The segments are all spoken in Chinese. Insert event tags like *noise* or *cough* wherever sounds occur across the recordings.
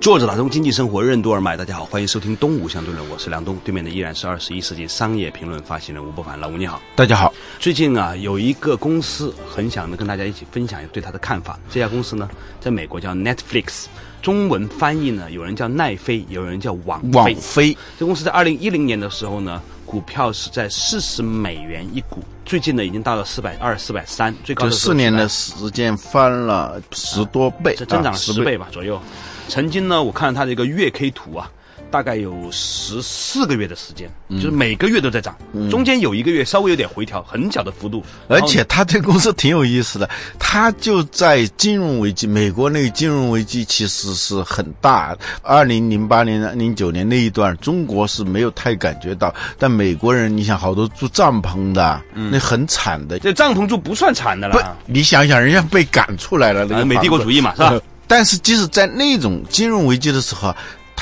作者打通经济生活任督二脉，大家好，欢迎收听东吴相对论，我是梁东，对面的依然是二十一世纪商业评论发行人吴伯凡，老吴你好，大家好。最近啊，有一个公司很想呢跟大家一起分享对它的看法。这家公司呢，在美国叫 Netflix，中文翻译呢，有人叫奈飞，有人叫网网飞。这公司在二零一零年的时候呢，股票是在四十美元一股，最近呢已经到了四百二、四百三，最高四年的时间翻了十多倍，这增长啊十倍吧左右。曾经呢，我看了它的一个月 K 图啊，大概有十四个月的时间，就是每个月都在涨，中间有一个月稍微有点回调，很小的幅度。而且他这个公司挺有意思的，他就在金融危机，美国那个金融危机其实是很大。二零零八年、零九年那一段，中国是没有太感觉到，但美国人，你想好多住帐篷的，那很惨的。这帐篷住不算惨的不了，，你想想，人家被赶出来了，那个啊美帝国主义嘛，是吧？但是即使在那种金融危机的时候，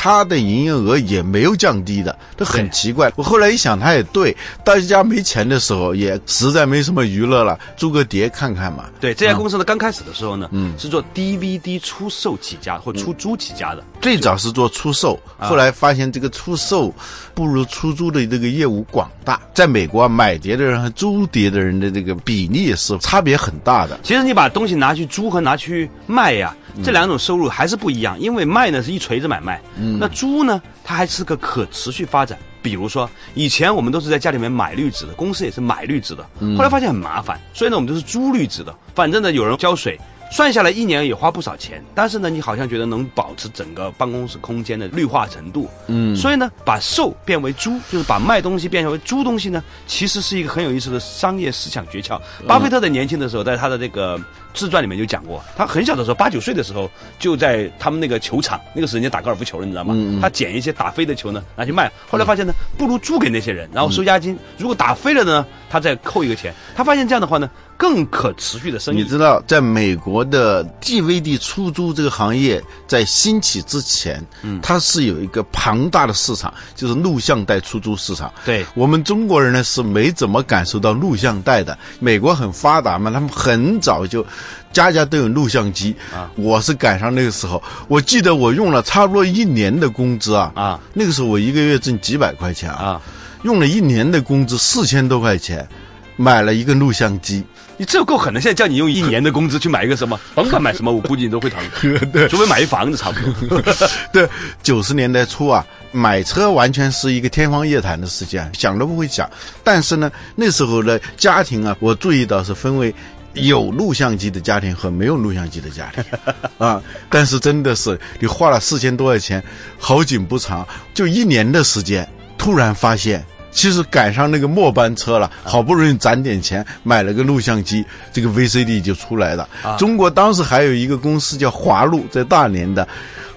它的营业额也没有降低的，这很奇怪。我后来一想，他也对，大家没钱的时候，也实在没什么娱乐了，租个碟看看嘛。对，这家公司呢，刚开始的时候呢，嗯是做 DVD 出售起家或出租起家的。最早是做出售，后来发现这个出售不如出租的这个业务广大。在美国啊，买碟的人和租碟的人的这个比例是差别很大的。其实你把东西拿去租和拿去卖呀、这两种收入还是不一样。因为卖呢是一锤子买卖，那猪呢它还是个可持续发展。比如说，以前我们都是在家里面买绿植的，公司也是买绿植的，后来发现很麻烦，所以呢我们都是租绿植的。反正呢有人浇水，算下来一年也花不少钱，但是呢你好像觉得能保持整个办公室空间的绿化程度。嗯，所以呢把售变为猪，就是把卖东西变成为租东西呢，其实是一个很有意思的商业思想诀窍。巴菲特在年轻的时候，在他的这个自传里面就讲过，他很小的时候，八九岁的时候，就在他们那个球场，那个时候人家打高尔夫球了，你知道吗？他捡一些打飞的球呢拿去卖，后来发现呢，不如租给那些人，然后收押金。如果打飞了呢，他再扣一个钱。他发现这样的话呢，更可持续的生意。你知道，在美国的 DVD 出租这个行业在兴起之前，嗯，它是有一个庞大的市场，就是录像带出租市场。对我们中国人呢是没怎么感受到录像带的。美国很发达嘛，他们很早就家家都有录像机啊。我是赶上那个时候，我记得我用了差不多一年的工资啊啊，那个时候我一个月挣几百块钱啊，啊，用了一年的工资四千多块钱。买了一个录像机，你这够狠的！现在叫你用一年的工资去买一个什么，*laughs* 甭管买什么，我估计你都会疼。*laughs* 对除非买一房子差不多。*laughs* 对，九十年代初啊，买车完全是一个天方夜谭的事情，想都不会想。但是呢，那时候的家庭啊，我注意到是分为有录像机的家庭和没有录像机的家庭 *laughs* 啊。但是真的是，你花了四千多块钱，好景不长，就一年的时间，突然发现。其实赶上那个末班车了，好不容易攒点钱买了个录像机，这个 VCD 就出来了。中国当时还有一个公司叫华录，在大连的，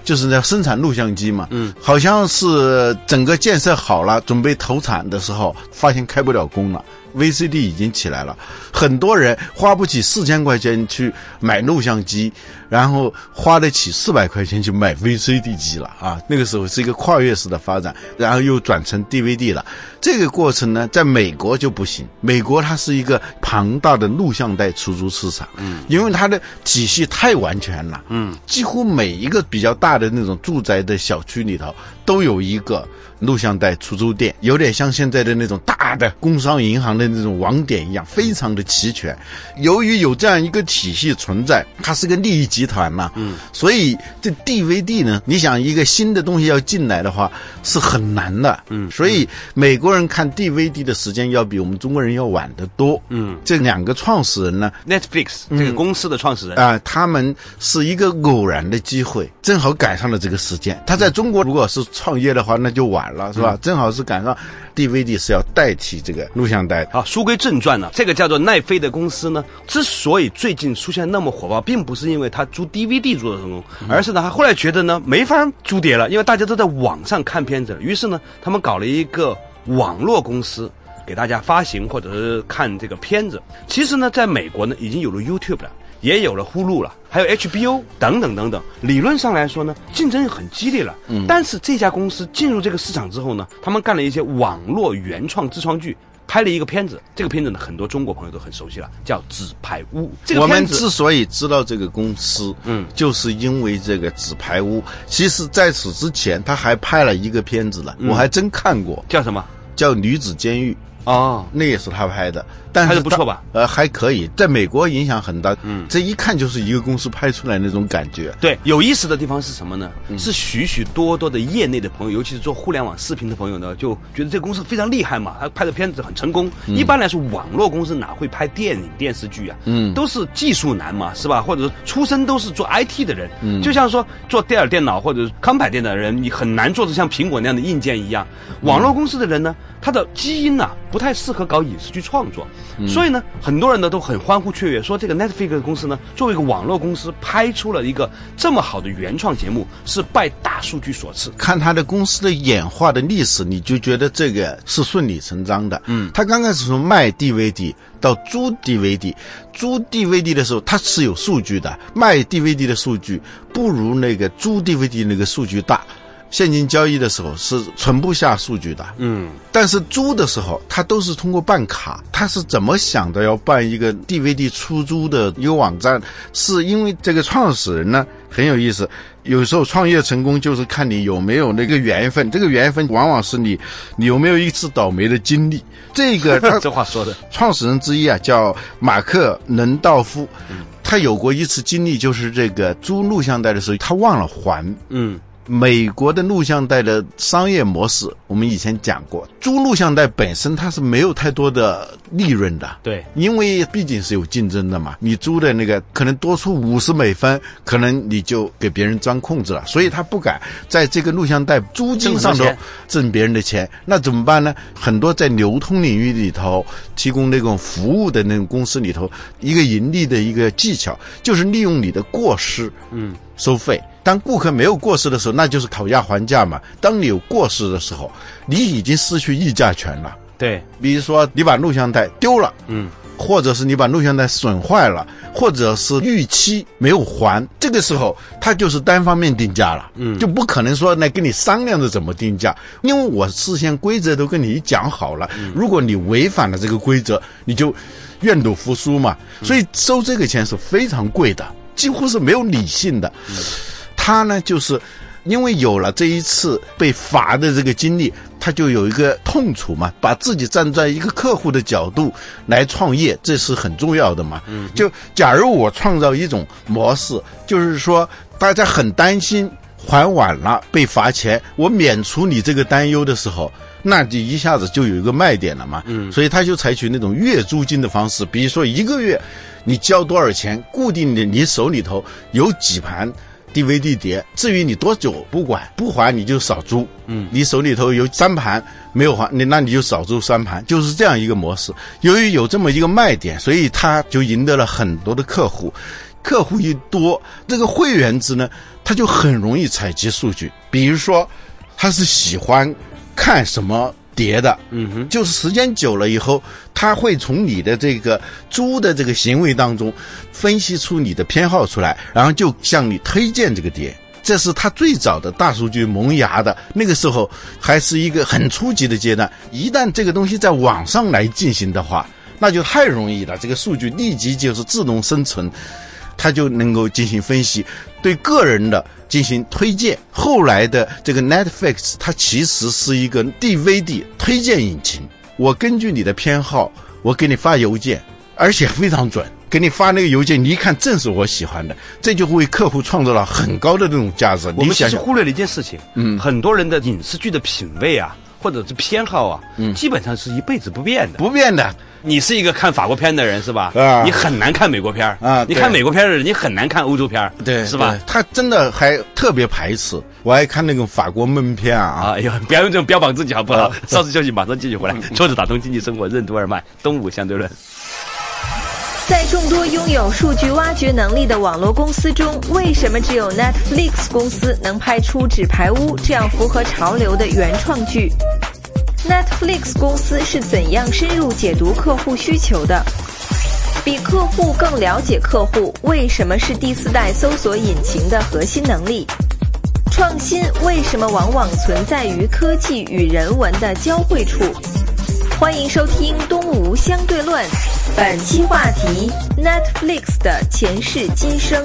就是在生产录像机嘛。嗯，好像是整个建设好了，准备投产的时候，发现开不了工了。VCD 已经起来了，很多人花不起四千块钱去买录像机，然后花得起四百块钱去买 VCD 机了啊！那个时候是一个跨越式的发展，然后又转成 DVD 了。这个过程呢，在美国就不行，美国它是一个庞大的录像带出租市场，嗯，因为它的体系太完全了，嗯，几乎每一个比较大的那种住宅的小区里头都有一个。录像带出租店有点像现在的那种大的工商银行的那种网点一样，非常的齐全。由于有这样一个体系存在，它是个利益集团嘛，嗯，所以这 DVD 呢，你想一个新的东西要进来的话是很难的，嗯，所以美国人看 DVD 的时间要比我们中国人要晚得多，嗯，这两个创始人呢，Netflix 这个公司的创始人。啊、他们是一个偶然的机会，正好赶上了这个时间。他在中国如果是创业的话，那就晚晚了，是吧？正好是赶上 DVD 是要代替这个录像带的。好，书归正传呢，这个叫做奈飞的公司呢，之所以最近出现那么火爆，并不是因为它租 DVD 租的成功，而是呢，他后来觉得呢没法租碟了，因为大家都在网上看片子了，于是呢，他们搞了一个网络公司。给大家发行或者是看这个片子，其实呢，在美国呢已经有了 YouTube 了，也有了呼噜了，还有 HBO 等等等等。理论上来说呢，竞争很激烈了。嗯。但是这家公司进入这个市场之后呢，他们干了一些网络原创自创剧，拍了一个片子。这个片子呢，很多中国朋友都很熟悉了，叫《纸牌屋》。这个我们之所以知道这个公司，嗯就是因为这个《纸牌屋》。其实在此之前，他还拍了一个片子了，我还真看过，叫什么？叫《女子监狱》。哦，那也是他拍的，但是他拍得不错吧？呃，还可以，在美国影响很大。嗯，这一看就是一个公司拍出来那种感觉。对，有意思的地方是什么呢？是许许多多的业内的朋友，尤其是做互联网视频的朋友呢，就觉得这个公司非常厉害嘛，他拍的片子很成功。一般来说，网络公司哪会拍电影电视剧啊？嗯，都是技术男嘛，是吧？或者是出身都是做 IT 的人。嗯，就像说做戴尔电脑或者是康柏电脑的人，你很难做的像苹果那样的硬件一样。网络公司的人呢，他的基因呢、不太适合搞影视剧创作，所以呢，很多人呢都很欢呼雀跃，说这个 Netflix 公司呢，作为一个网络公司，拍出了一个这么好的原创节目，是拜大数据所赐。看他的公司的演化的历史，你就觉得这个是顺理成章的。嗯，他刚开始从卖 DVD 到租 DVD，租 DVD 的时候他是有数据的，卖 DVD 的数据不如那个租 DVD 那个数据大。现金交易的时候是存不下数据的，嗯，但是租的时候，他都是通过办卡。他是怎么想的要办一个 DVD 出租的一个网站？是因为这个创始人呢很有意思。有时候创业成功就是看你有没有那个缘分，这个缘分往往是你你有没有一次倒霉的经历。这个他这话说的，创始人之一啊叫马克能道夫，他有过一次经历，就是这个租录像带的时候他忘了还。嗯美国的录像带的商业模式，我们以前讲过，租录像带本身它是没有太多的利润的，对，因为毕竟是有竞争的嘛。你租的那个可能多出五十美分，可能你就给别人钻空子了，所以他不敢在这个录像带租金上头挣很多钱挣别人的钱。那怎么办呢？很多在流通领域里头提供那种服务的那种公司里头，一个盈利的一个技巧就是利用你的过失，嗯，收费。当顾客没有过失的时候，那就是讨价还价嘛。当你有过失的时候，你已经失去议价权了。对，比如说你把录像带丢了，嗯，或者是你把录像带损坏了，或者是逾期没有还，这个时候他就是单方面定价了，嗯，就不可能说来跟你商量着怎么定价，因为我事先规则都跟你讲好了，如果你违反了这个规则，你就愿赌服输嘛，所以收这个钱是非常贵的，几乎是没有理性的。他呢，就是因为有了这一次被罚的这个经历，他就有一个痛楚嘛，把自己站在一个客户的角度来创业，这是很重要的嘛。嗯，就假如我创造一种模式，就是说大家很担心还晚了被罚钱，我免除你这个担忧的时候。那就一下子就有一个卖点了嘛，嗯，所以他就采取那种月租金的方式，比如说一个月你交多少钱，固定的你手里头有几盘 DVD 碟，至于你多久不管，不还你就少租，嗯，你手里头有三盘没有还，你那你就少租三盘，就是这样一个模式。由于有这么一个卖点，所以他就赢得了很多的客户，客户一多，这个会员制呢，他就很容易采集数据，比如说他是喜欢。看什么碟的，嗯哼，就是时间久了以后，他会从你的这个猪的这个行为当中分析出你的偏好出来，然后就向你推荐这个碟。这是他最早的大数据萌芽的那个时候，还是一个很初级的阶段。一旦这个东西在网上来进行的话，那就太容易了。这个数据立即就是自动生成，它就能够进行分析，对个人的。进行推荐，后来的这个 Netflix 它其实是一个 DVD 推荐引擎。我根据你的偏好，我给你发邮件，而且非常准。给你发那个邮件，你一看正是我喜欢的，这就为客户创造了很高的这种价值。我们其实忽略了一件事情，嗯，很多人的影视剧的品味啊，或者是偏好啊，嗯，基本上是一辈子不变的。不变的。你是一个看法国片的人是吧？啊你很难看美国片儿啊你看美国片的人，你很难看欧洲片儿对，是吧？他真的还特别排斥，我爱看那个法国闷片啊。啊，哎呦，不要用这种标榜自己好不好？稍事休息，马上继续回来。桌子打通经济生活任督二脉，东吴相对论。在众多拥有数据挖掘能力的网络公司中，为什么只有 Netflix 公司能拍出《纸牌屋》这样符合潮流的原创剧？Netflix 公司是怎样深入解读客户需求的？比客户更了解客户，为什么是第四代搜索引擎的核心能力？创新为什么往往存在于科技与人文的交汇处？欢迎收听《东吴相对论》，本期话题：Netflix 的前世今生。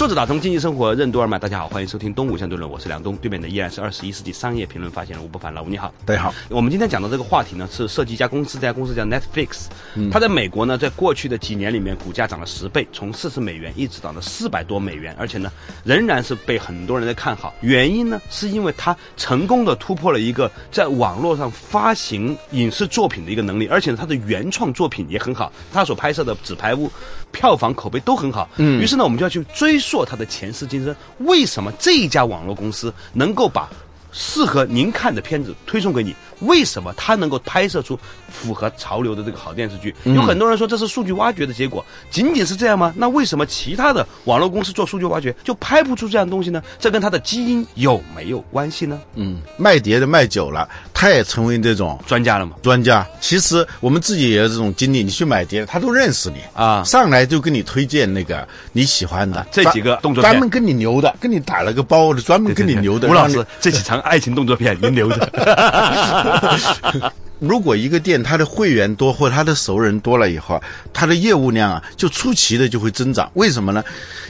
作者打通经济生活任督二脉，大家好，欢迎收听东吴相对论，我是梁东，对面的依然是二十一世纪商业评论发现人吴不凡，老吴你好。大家好，我们今天讲的这个话题呢，是涉及一家公司，这家公司叫 Netflix，、它嗯在美国呢，在过去的几年里面，股价涨了十倍，从四十美元一直涨到四百多美元，而且呢，仍然是被很多人在看好。原因呢，是因为它成功的突破了一个在网络上发行影视作品的一个能力，而且呢，它的原创作品也很好，它所拍摄的《纸牌屋》票房口碑都很好。嗯，于是呢，我们就要去追溯它的前世今生，为什么这一家网络公司能够把适合您看的片子推送给你，为什么它能够拍摄出符合潮流的这个好电视剧？有很多人说这是数据挖掘的结果，仅仅是这样吗？那为什么其他的网络公司做数据挖掘就拍不出这样的东西呢？这跟它的基因有没有关系呢？嗯，卖碟的卖久了，他也成为这种专家了嘛？专家。其实我们自己也有这种经历，你去买碟，他都认识你啊上来就给你推荐那个你喜欢的这几个动作片专门跟你牛的，跟你打了个包的，专门跟你牛的。吴老师，这几场爱情动作片您留着。*laughs* *laughs* 如果一个店他的会员多或他的熟人多了以后他，的业务量啊就出奇的就会增长。为什么呢？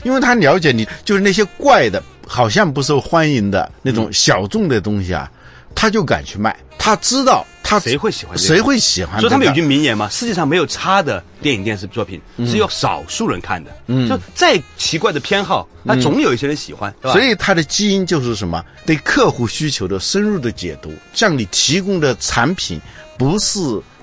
因为他了解你，就是那些怪的，好像不受欢迎的那种小众的东西啊，他就敢去卖。他知道他谁会喜欢这个谁会喜欢这个？所以他们有句名言嘛：世界上没有差的电影电视作品，只有少数人看的。嗯，就再奇怪的偏好，那总有一些人喜欢？所以他的基因就是什么？对客户需求的深入的解读，向你提供的产品不是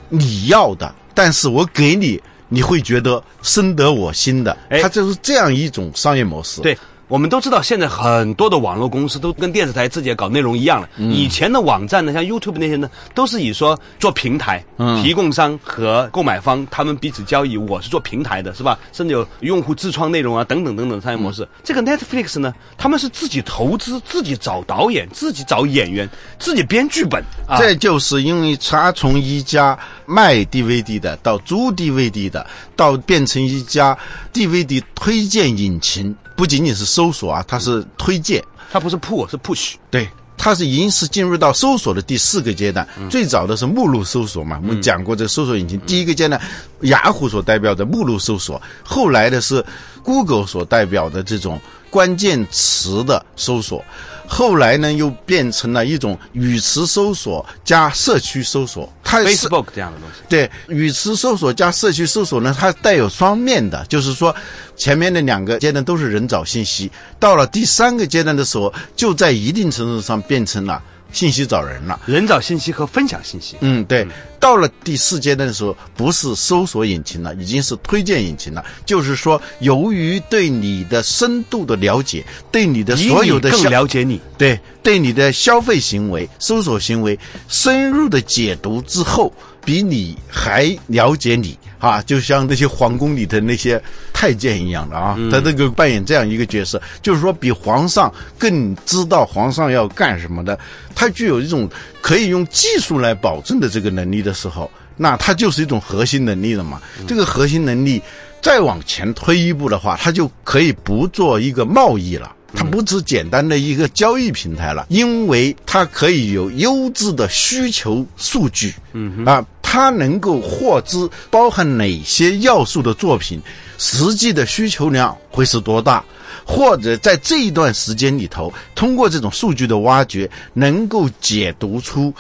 你要的，但是我给你，你会觉得深得我心的。哎它就是这样一种商业模式。对。我们都知道，现在很多的网络公司都跟电视台自己搞内容一样了。以前的网站呢，像 YouTube 那些呢，都是以说做平台，嗯提供商和购买方他们彼此交易，我是做平台的，是吧？甚至有用户自创内容啊，等等等等商业模式。这个 Netflix 呢，他们是自己投资，自己找导演，自己找演员，自己编剧本啊。这就是因为他从一家卖 DVD 的到租 DVD 的，到变成一家 DVD 推荐引擎，不仅仅是搜索啊，它是推荐。它不是 pull，是 push。对，它是已经是进入到搜索的第四个阶段。最早的是目录搜索嘛，我们讲过这搜索引擎。第一个阶段，雅虎所代表的目录搜索，后来的是 Google 所代表的这种关键词的搜索。后来呢，又变成了一种语词搜索加社区搜索。它 Facebook 这样的东西。对，语词搜索加社区搜索呢，它带有双面的，就是说，前面的两个阶段都是人找信息，到了第三个阶段的时候，就在一定程度上变成了信息找人了。人找信息和分享信息。嗯，对。到了第四阶段的时候，不是搜索引擎了，已经是推荐引擎了。就是说，由于对你的深度的了解，对你的所有的更了解你。对对你的消费行为、搜索行为深入的解读之后，比你还了解你啊，就像那些皇宫里的那些太监一样的啊，他这个扮演这样一个角色，就是说比皇上更知道皇上要干什么的，他具有一种可以用技术来保证的这个能力的时候，那他就是一种核心能力了嘛。这个核心能力再往前推一步的话，他就可以不做一个贸易了。它不只简单的一个交易平台了，因为它可以有优质的需求数据，嗯啊，他能够获知包含哪些要素的作品，实际的需求量会是多大，或者在这一段时间里头，通过这种数据的挖掘，能够解读出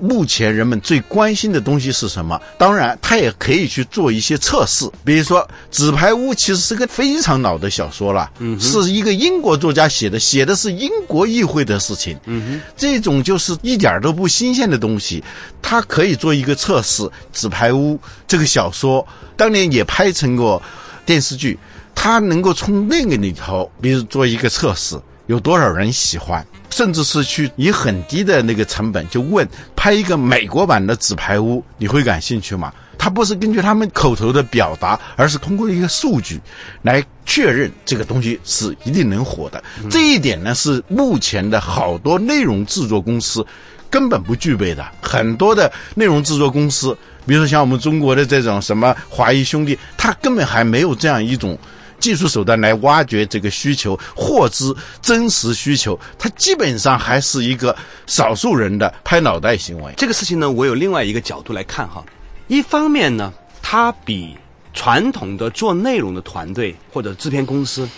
目前人们最关心的东西是什么？当然，他也可以去做一些测试，比如说《纸牌屋》其实是个非常老的小说了，嗯，是一个英国作家写的，写的是英国议会的事情，嗯哼，这种就是一点都不新鲜的东西，它可以做一个测试。《纸牌屋》这个小说当年也拍成过电视剧，它能够从那个里头，比如做一个测试。有多少人喜欢？甚至是去以很低的那个成本就问拍一个美国版的《纸牌屋》，你会感兴趣吗？他不是根据他们口头的表达，而是通过一个数据来确认这个东西是一定能火的。这一点呢，是目前的好多内容制作公司根本不具备的。很多的内容制作公司，比如说像我们中国的这种什么华谊兄弟，他根本还没有这样一种。技术手段来挖掘这个需求，获知真实需求，它基本上还是一个少数人的拍脑袋行为。这个事情呢，我有另外一个角度来看哈。一方面呢，它比传统的做内容的团队或者制片公司。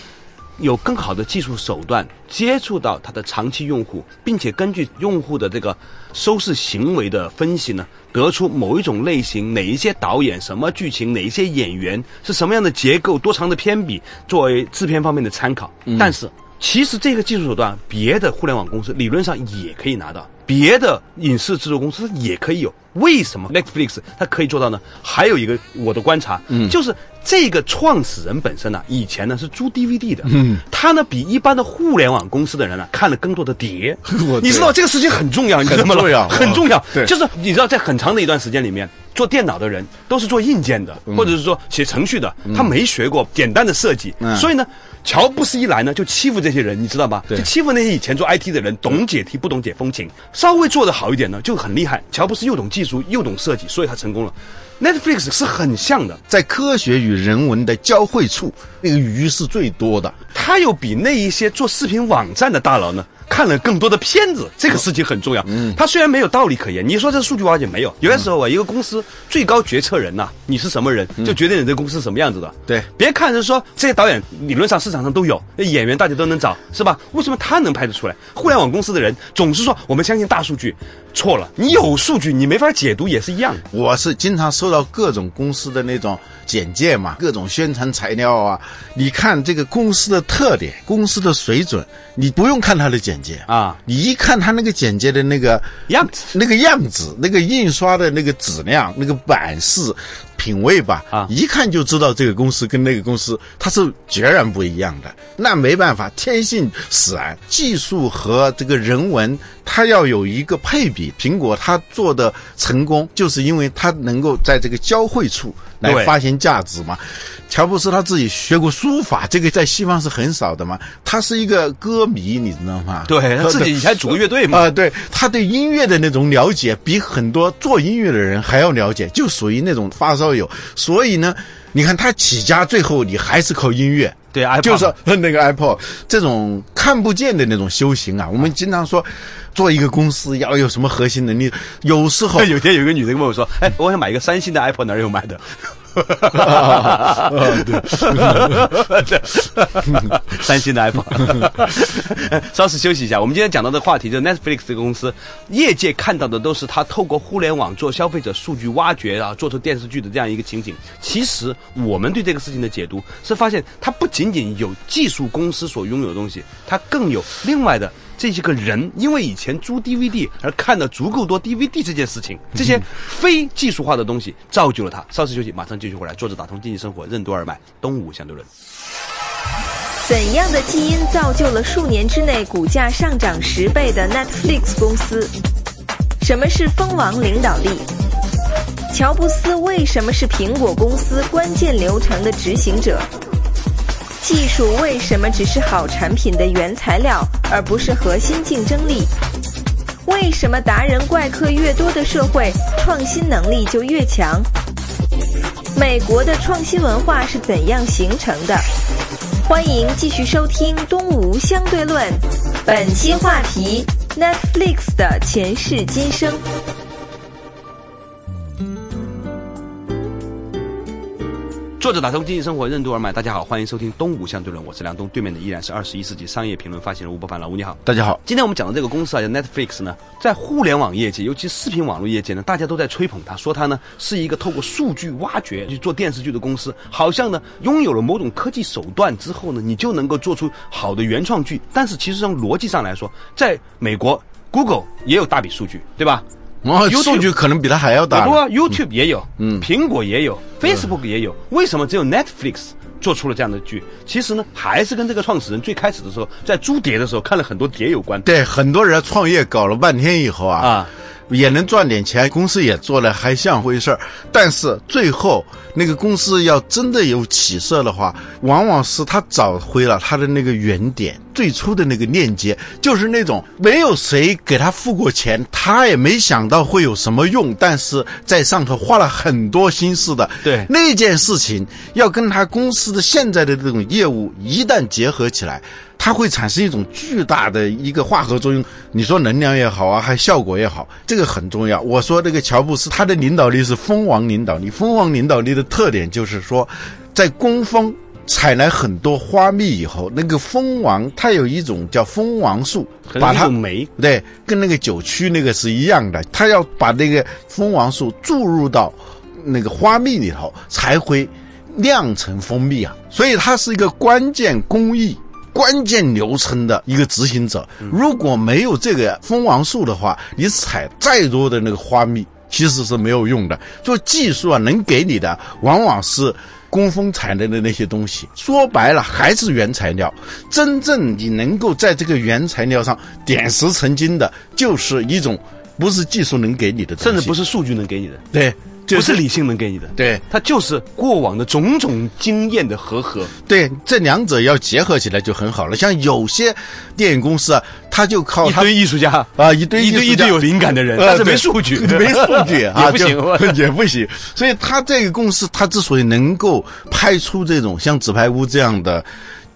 有更好的技术手段接触到它的长期用户，并且根据用户的这个收视行为的分析呢，得出某一种类型、哪一些导演、什么剧情、哪一些演员是什么样的结构、多长的篇比，作为制片方面的参考。但是，其实这个技术手段，别的互联网公司理论上也可以拿到，别的影视制作公司也可以有。为什么？Netflix 它可以做到呢？还有一个我的观察，嗯，就是这个创始人本身呢，以前呢是租 DVD 的，嗯，他呢比一般的互联网公司的人呢看了更多的碟，*laughs* 你知道这个事情很重要，你知道吗？*laughs* 很重要，很重要，对，就是你知道在很长的一段时间里面，做电脑的人都是做硬件的，或者是说写程序的，他没学过简单的设计，所以呢。乔布斯一来呢，就欺负这些人，你知道吧？就欺负那些以前做 IT 的人，懂解题不懂解风情。稍微做得好一点呢，就很厉害。乔布斯又懂技术又懂设计，所以他成功了。Netflix 是很像的，在科学与人文的交汇处，那个鱼是最多的。它又比那一些做视频网站的大佬呢。看了更多的片子，这个事情很重要。嗯，它虽然没有道理可言，你说这数据挖掘没有？有些时候啊，一个公司最高决策人呐，你是什么人，就决定你这公司什么样子的。对，别看是说这些导演理论上市场上都有，演员大家都能找，是吧？为什么他能拍得出来？互联网公司的人总是说我们相信大数据，错了。你有数据，你没法解读也是一样。我是经常收到各种公司的那种简介嘛，各种宣传材料啊。你看这个公司的特点，公司的水准，你不用看他的简介。啊！你一看他那个简介的那个样子，那个样子，那个印刷的那个质量，那个版式。品味吧，啊，一看就知道这个公司跟那个公司它是截然不一样的。那没办法，天性使然，技术和这个人文，它要有一个配比。苹果它做的成功，就是因为它能够在这个交汇处来发行价值嘛。乔布斯他自己学过书法，这个在西方是很少的嘛。他是一个歌迷，你知道吗？对，他自己以前组过乐队嘛。啊，对，他对音乐的那种了解，比很多做音乐的人还要了解，就属于那种发烧。友，所以呢，你看他起家，最后你还是靠音乐，对，就是 *laughs* 那个 Apple 这种看不见的那种修行啊。我们经常说，做一个公司要有什么核心能力，有时候有天有个女人问我说：“哎，我想买一个三星的 Apple，哪有买的？”对，*laughs* 三星的 iPhone。*laughs* 稍事休息一下，我们今天讲到的话题就是 Netflix 这个公司，业界看到的都是它透过互联网做消费者数据挖掘啊，做出电视剧的这样一个情景。其实我们对这个事情的解读是发现，它不仅仅仅有技术公司所拥有的东西，它更有另外的。这些个人因为以前租 DVD 而看了足够多 DVD 这件事情，这些非技术化的东西造就了他。稍事休息，马上继续回来。坐着打通经济生活，任督二脉，东吴相对论。怎样的基因造就了数年之内股价上涨十倍的 Netflix 公司？什么是蜂王领导力？乔布斯为什么是苹果公司关键流程的执行者？技术为什么只是好产品的原材料，而不是核心竞争力？为什么达人怪客越多的社会，创新能力就越强？美国的创新文化是怎样形成的？欢迎继续收听《东吴相对论》，本期话题：Netflix 的前世今生。作者打通经济生活任督二脉，大家好，欢迎收听《东吴相对论》，我是梁东，对面的依然是二十一世纪商业评论发行人吴伯凡，老吴你好。大家好，今天我们讲的这个公司啊，叫 Netflix 呢，在互联网业界，尤其视频网络业界呢，大家都在吹捧它，说它呢是一个透过数据挖掘去做电视剧的公司，好像呢拥有了某种科技手段之后呢，你就能够做出好的原创剧。但是其实从逻辑上来说，在美国，Google 也有大笔数据，对吧？哦，YouTube 可能比它还要大不。过 YouTube 也有，嗯苹果也有，Facebook 也有，为什么只有 Netflix 做出了这样的剧？其实呢，还是跟这个创始人最开始的时候在租碟的时候看了很多碟有关。对，很多人创业搞了半天以后啊，啊也能赚点钱，公司也做了，还像回事儿。但是最后那个公司要真的有起色的话，往往是他找回了他的那个原点，最初的那个链接，就是那种没有谁给他付过钱，他也没想到会有什么用，但是在上头花了很多心思的。对那件事情，要跟他公司的现在的这种业务一旦结合起来。它会产生一种巨大的一个化合作用，你说能量也好啊，还效果也好，这个很重要。我说这个乔布斯，他的领导力是蜂王领导力，蜂王领导力的特点就是说，在工蜂采来很多花蜜以后，那个蜂王它有一种叫蜂王术，可能一把它种酶，对，跟那个酒曲那个是一样的，它要把那个蜂王素注入到那个花蜜里头，才会酿成蜂蜜啊。所以它是一个关键工艺、关键流程的一个执行者。如果没有这个蜂王素的话，你采再多的那个花蜜，其实是没有用的。就技术啊，能给你的往往是。工蜂采来的那些东西，说白了还是原材料。真正你能够在这个原材料上点石成金的，就是一种不是技术能给你的，甚至不是数据能给你的，对，就不是理性能给你的，对它就是过往的种种经验的和合。对，这两者要结合起来就很好了。像有些电影公司啊，他就靠他一堆艺术家啊一堆一堆一堆有灵感的人，呃但是没数据，*laughs* 没数据 *laughs* 啊，也不行。*laughs* 也不行。所以他这个公司，他之所以能够拍出这种像《纸牌屋》这样的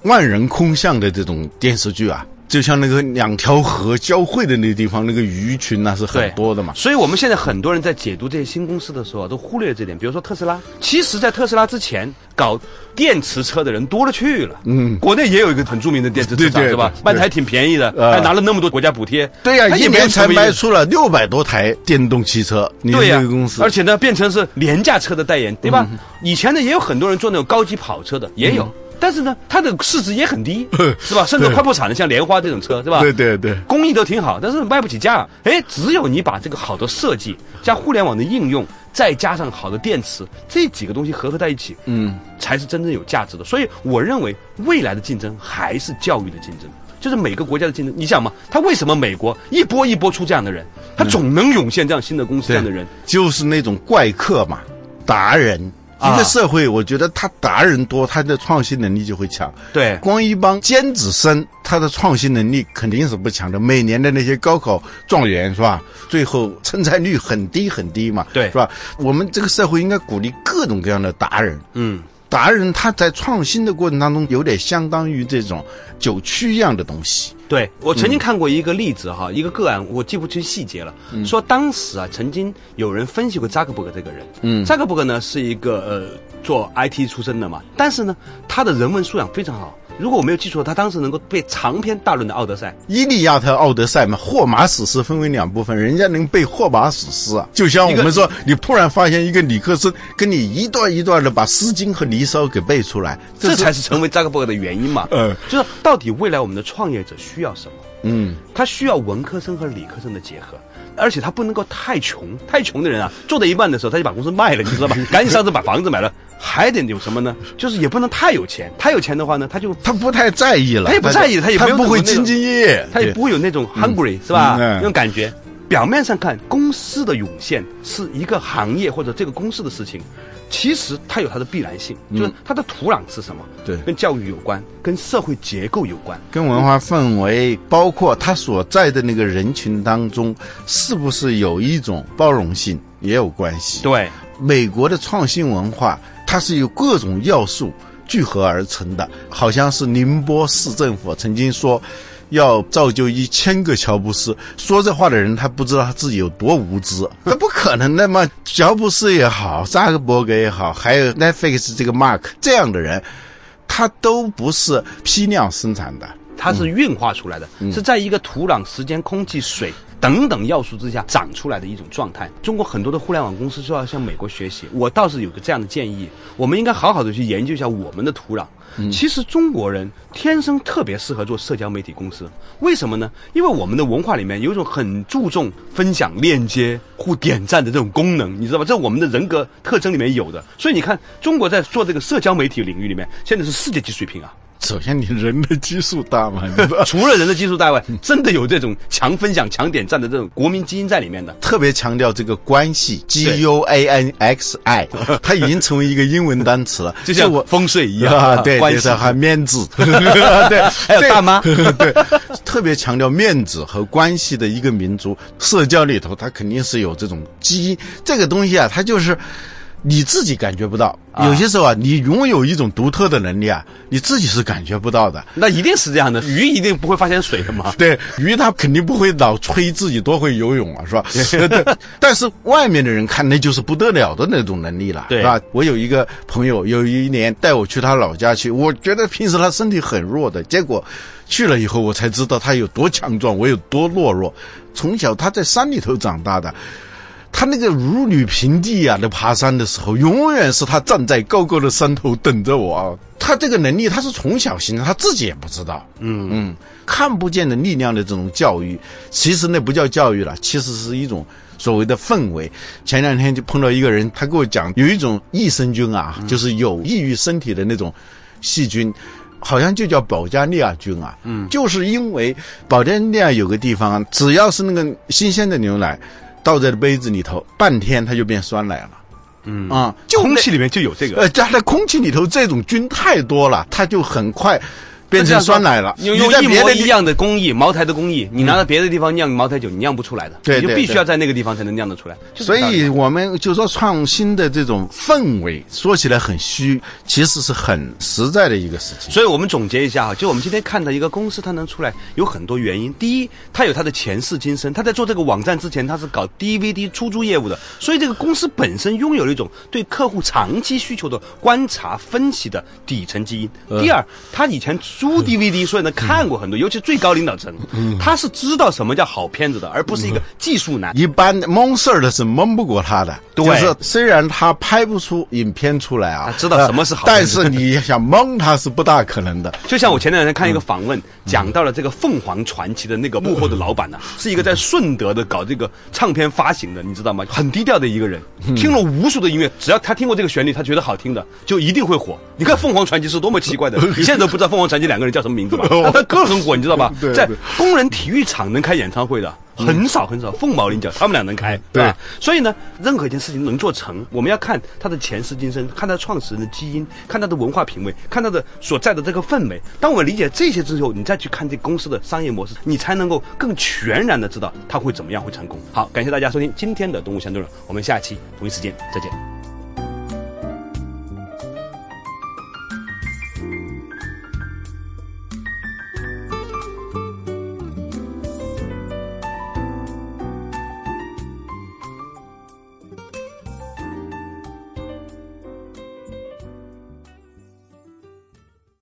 万人空巷的这种电视剧啊，就像那个两条河交汇的那个地方，那个鱼群那、是很多的嘛。所以我们现在很多人在解读这些新公司的时候啊，都忽略了这点。比如说特斯拉，其实，在特斯拉之前搞电池车的人多了去了。嗯国内也有一个很著名的电池车厂，对对是吧对？卖的还挺便宜的，呃还拿了那么多国家补贴。对呀、一年才卖出了六百多台电动汽车。对呀、而且呢，变成是廉价车的代言，对吧？以前呢，也有很多人做那种高级跑车的，也有。但是呢，它的市值也很低，*laughs* 是吧？甚至快破产的，像莲花这种车，是吧？对对对。工艺都挺好，但是卖不起价。哎，只有你把这个好的设计加互联网的应用，再加上好的电池，这几个东西合合在一起，嗯，才是真正有价值的。所以我认为未来的竞争还是教育的竞争，就是每个国家的竞争。你想嘛，他为什么美国一波一波出这样的人，他总能涌现这样新的公司这样的人？就是那种怪客嘛，达人。啊一个社会，我觉得他达人多，他的创新能力就会强。对光一帮尖子生，他的创新能力肯定是不强的。每年的那些高考状元是吧？最后成才率很低很低嘛，对是吧？我们这个社会应该鼓励各种各样的达人。嗯，达人他在创新的过程当中，有点相当于这种酒曲一样的东西。对我曾经看过一个例子哈，一个个案，我记不清细节了。说当时啊，曾经有人分析过扎克伯格这个人。嗯扎克伯格呢是一个呃做 IT 出身的嘛，但是呢，他的人文素养非常好。如果我没有记错，他当时能够背长篇大论的《奥德赛》。伊利亚特《奥德赛》嘛，霍马史诗分为两部分，人家能背霍马史诗啊，就像我们说，你突然发现一个理科生跟你一段一段的把《诗经》和《离骚》给背出来，这才是成为扎克伯格的原因嘛。嗯就是到底未来我们的创业者需要什么？嗯，他需要文科生和理科生的结合，而且他不能够太穷，太穷的人啊，做到一半的时候他就把公司卖了，你知道吧？*laughs* 赶紧上次把房子买了，还得有什么呢？就是也不能太有钱，太有钱的话呢，他就他不太在意了，他也不在意他也不会兢兢业业，他也不会有那种 hungry、是吧？嗯那种感觉。表面上看，公司的涌现是一个行业或者这个公司的事情，其实它有它的必然性，就是它的土壤是什么？对跟教育有关，跟社会结构有关。跟文化氛围，包括他所在的那个人群当中，是不是有一种包容性也有关系。对，美国的创新文化，它是由各种要素聚合而成的，好像是宁波市政府曾经说。要造就一千个乔布斯。说这话的人，他不知道他自己有多无知，*laughs* 那不可能的嘛！乔布斯也好，扎克伯格也好，还有 Netflix 这个 Mark 这样的人，他都不是批量生产的。它是运化出来的，是在一个土壤、时间、空气、水等等要素之下长出来的一种状态。中国很多的互联网公司就要向美国学习。我倒是有个这样的建议，我们应该好好的去研究一下我们的土壤。其实中国人天生特别适合做社交媒体公司，为什么呢？因为我们的文化里面有一种很注重分享、链接、互点赞的这种功能，你知道吧？这我们的人格特征里面有的。所以你看，中国在做这个社交媒体领域里面，现在是世界级水平啊。首先，你人的基数大嘛？*laughs* 除了人的基数大外，真的有这种强分享、强点赞的这种国民基因在里面的。特别强调这个关系，G U A N X I，它已经成为一个英文单词了，就像我风水一样。*laughs* 啊，对，关系。还面子，*laughs* 对，还有大妈，对，特别强调面子和关系的一个民族，社交里头它肯定是有这种基因，这个东西啊，它就是。你自己感觉不到，有些时候啊，你拥有一种独特的能力啊，你自己是感觉不到的。那一定是这样的，鱼一定不会发现水的嘛。*laughs* 对，鱼它肯定不会老吹自己多会游泳啊，是吧？*laughs* 对。但是外面的人看那就是不得了的那种能力了，是吧？我有一个朋友，有一年带我去他老家去，我觉得平时他身体很弱的，结果去了以后，我才知道他有多强壮，我有多懦弱。从小他在山里头长大的。他那个如履平地啊，那爬山的时候，永远是他站在高高的山头等着我啊。他这个能力，他是从小形成，他自己也不知道。嗯嗯，看不见的力量的这种教育，其实那不叫教育了，其实是一种所谓的氛围。前两天就碰到一个人，他给我讲，有一种益生菌啊，就是有益于身体的那种细菌，好像就叫保加利亚菌啊。嗯，就是因为保加利亚有个地方，只要是那个新鲜的牛奶。倒在杯子里头，半天它就变酸奶了。嗯啊，空气里面就有这个。呃，加在空气里头，这种菌太多了，它就很快。变成酸奶了，用用一模一样的工艺，茅台的工艺，你拿到别的地方酿茅台酒，你酿不出来的，对，你就必须要在那个地方才能酿得出来。所以我们就说创新的这种氛围，说起来很虚，其实是很实在的一个事情。所以我们总结一下哈，就我们今天看到一个公司它能出来，有很多原因。第一，它有它的前世今生，它在做这个网站之前，它是搞 DVD 出租业务的，所以这个公司本身拥有了一种对客户长期需求的观察分析的底层基因。第二，它以前租 DVD，所以呢。看过很多，尤其最高领导层，他是知道什么叫好片子的，而不是一个技术男。一般蒙事儿的是蒙不过他的，就是虽然他拍不出影片出来啊，知道什么是好，但是你想蒙他是不大可能的。*laughs* 就像我前两天看一个访问，讲到了这个凤凰传奇的那个幕后的老板呢，是一个在顺德的搞这个唱片发行的，你知道吗？很低调的一个人，听了无数的音乐，只要他听过这个旋律，他觉得好听的，就一定会火。你看凤凰传奇是多么奇怪的，你现在都不知道凤凰传奇两个人叫什么名字吧？*laughs* 他 *laughs* 歌很火，你知道吧？在工人体育场能开演唱会的很少很少，凤毛麟角，他们俩能开，对吧？所以呢，任何一件事情能做成，我们要看他的前世今生，看他创始人的基因，看他的文化品味，看他的所在的这个氛围。当我们理解这些之后，你再去看这公司的商业模式，你才能够更全然的知道他会怎么样会成功。好，感谢大家收听今天的《动物相对论》，我们下期同一时间再见。